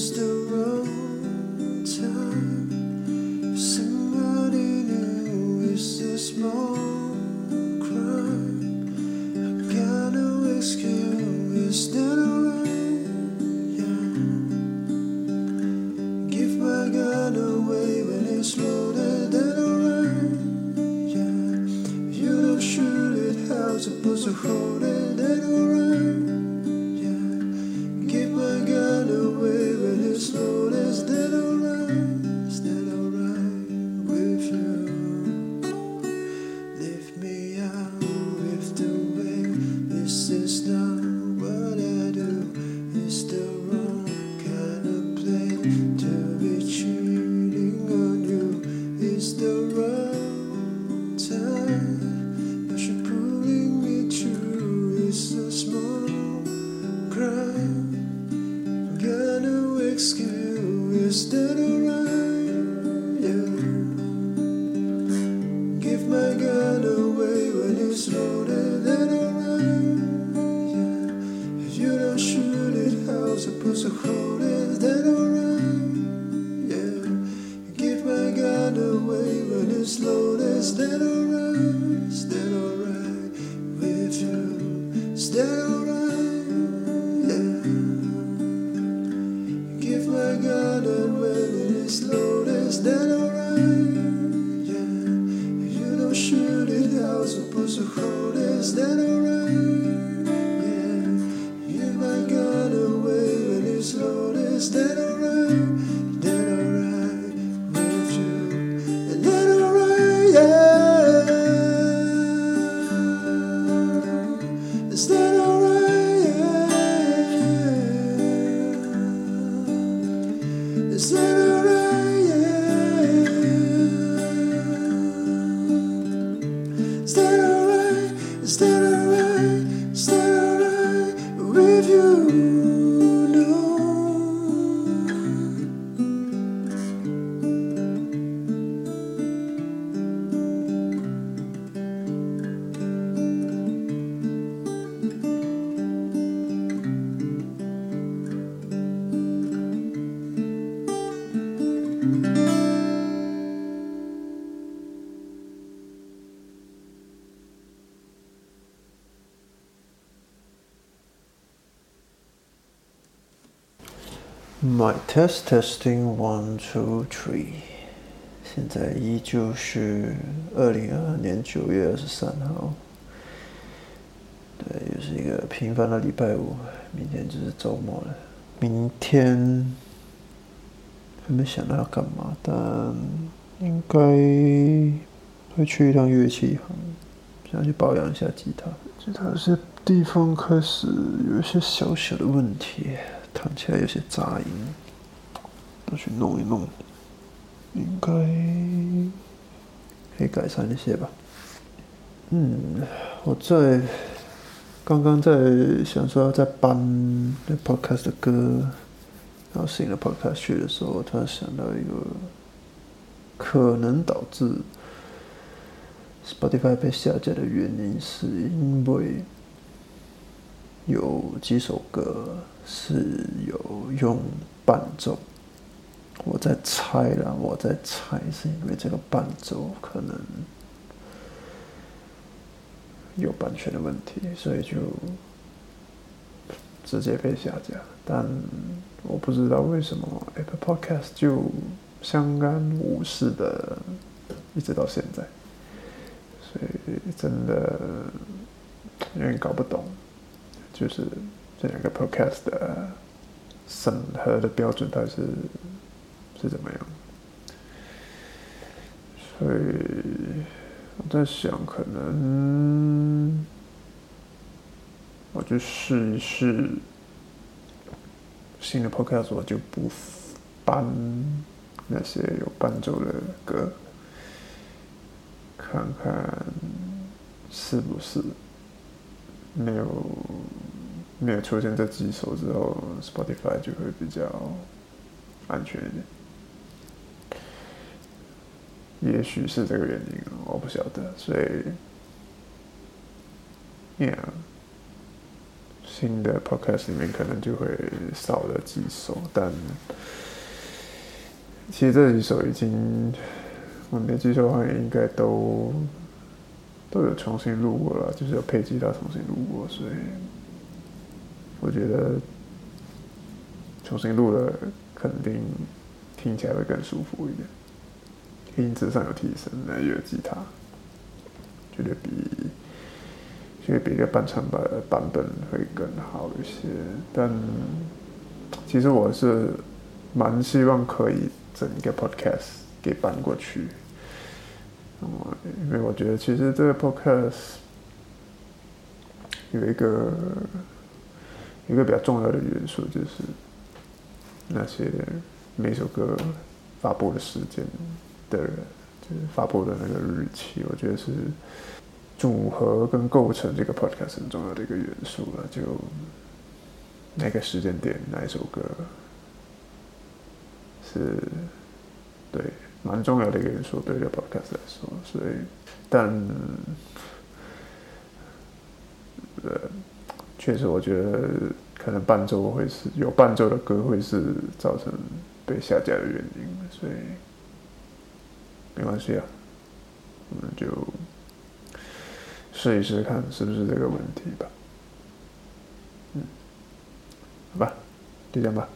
It's the wrong time. If somebody new is a small crime. I got no excuse. Give my gun away when it's loaded. You don't shoot it, how's supposed to hold it? Is not what I do. It's the wrong kind of play to be cheating on you. It's the wrong time, but you're pulling me through. It's a small crime. Got no excuse. That Is alright with you? That alright? Yeah. Give my and when it is loaded, that alright? Yeah. You don't shoot it, supposed to hold it? Alright? My test testing one two three，现在依旧是二零二二年九月二十三号，对，又是一个平凡的礼拜五，明天就是周末了。明天还没想到要干嘛，但应该会去一趟乐器行，想去保养一下吉他。吉他有些地方开始有一些小小的问题，弹起来有些杂音，要去弄一弄，应该可以改善一些吧。嗯，我在刚刚在想说要在搬那 podcast 的歌，然后新的 podcast 去的时候，突然想到一个可能导致 Spotify 被下架的原因，是因为有几首歌是有用伴奏。我在猜啦，我在猜是因为这个伴奏可能有版权的问题，所以就直接被下架。但我不知道为什么 Apple Podcast 就相安无事的一直到现在，所以真的有点搞不懂，就是这两个 Podcast 的审核的标准到底是是怎么样。所以我在想，可能我就试一试新的 podcast，我就不搬那些有伴奏的歌，看看是不是没有没有出现这几首之后，Spotify 就会比较安全一点。也许是这个原因，我不晓得，所以，Yeah，新的 Podcast 里面可能就会少了几首，但其实这几首已经，我没记错的话，应该都都有重新录过了，就是有配吉他重新录过，所以我觉得重新录了肯定听起来会更舒服一点。音质上有提升，那也有吉他，觉得比就会比一个半长版版本会更好一些。但其实我是蛮希望可以整一个 podcast 给搬过去，因为我觉得其实这个 podcast 有一个一个比较重要的元素，就是那些每首歌发布的时间的人，就是发布的那个日期，我觉得是组合跟构成这个 podcast 很重要的一个元素了。就那个时间点，哪一首歌是对蛮重要的一个元素，对这个 podcast 来说，所以但呃，确实我觉得可能伴奏会是有伴奏的歌会是造成被下架的原因，所以没关系啊，我们就试一试看是不是这个问题吧。嗯，好吧，就这样吧。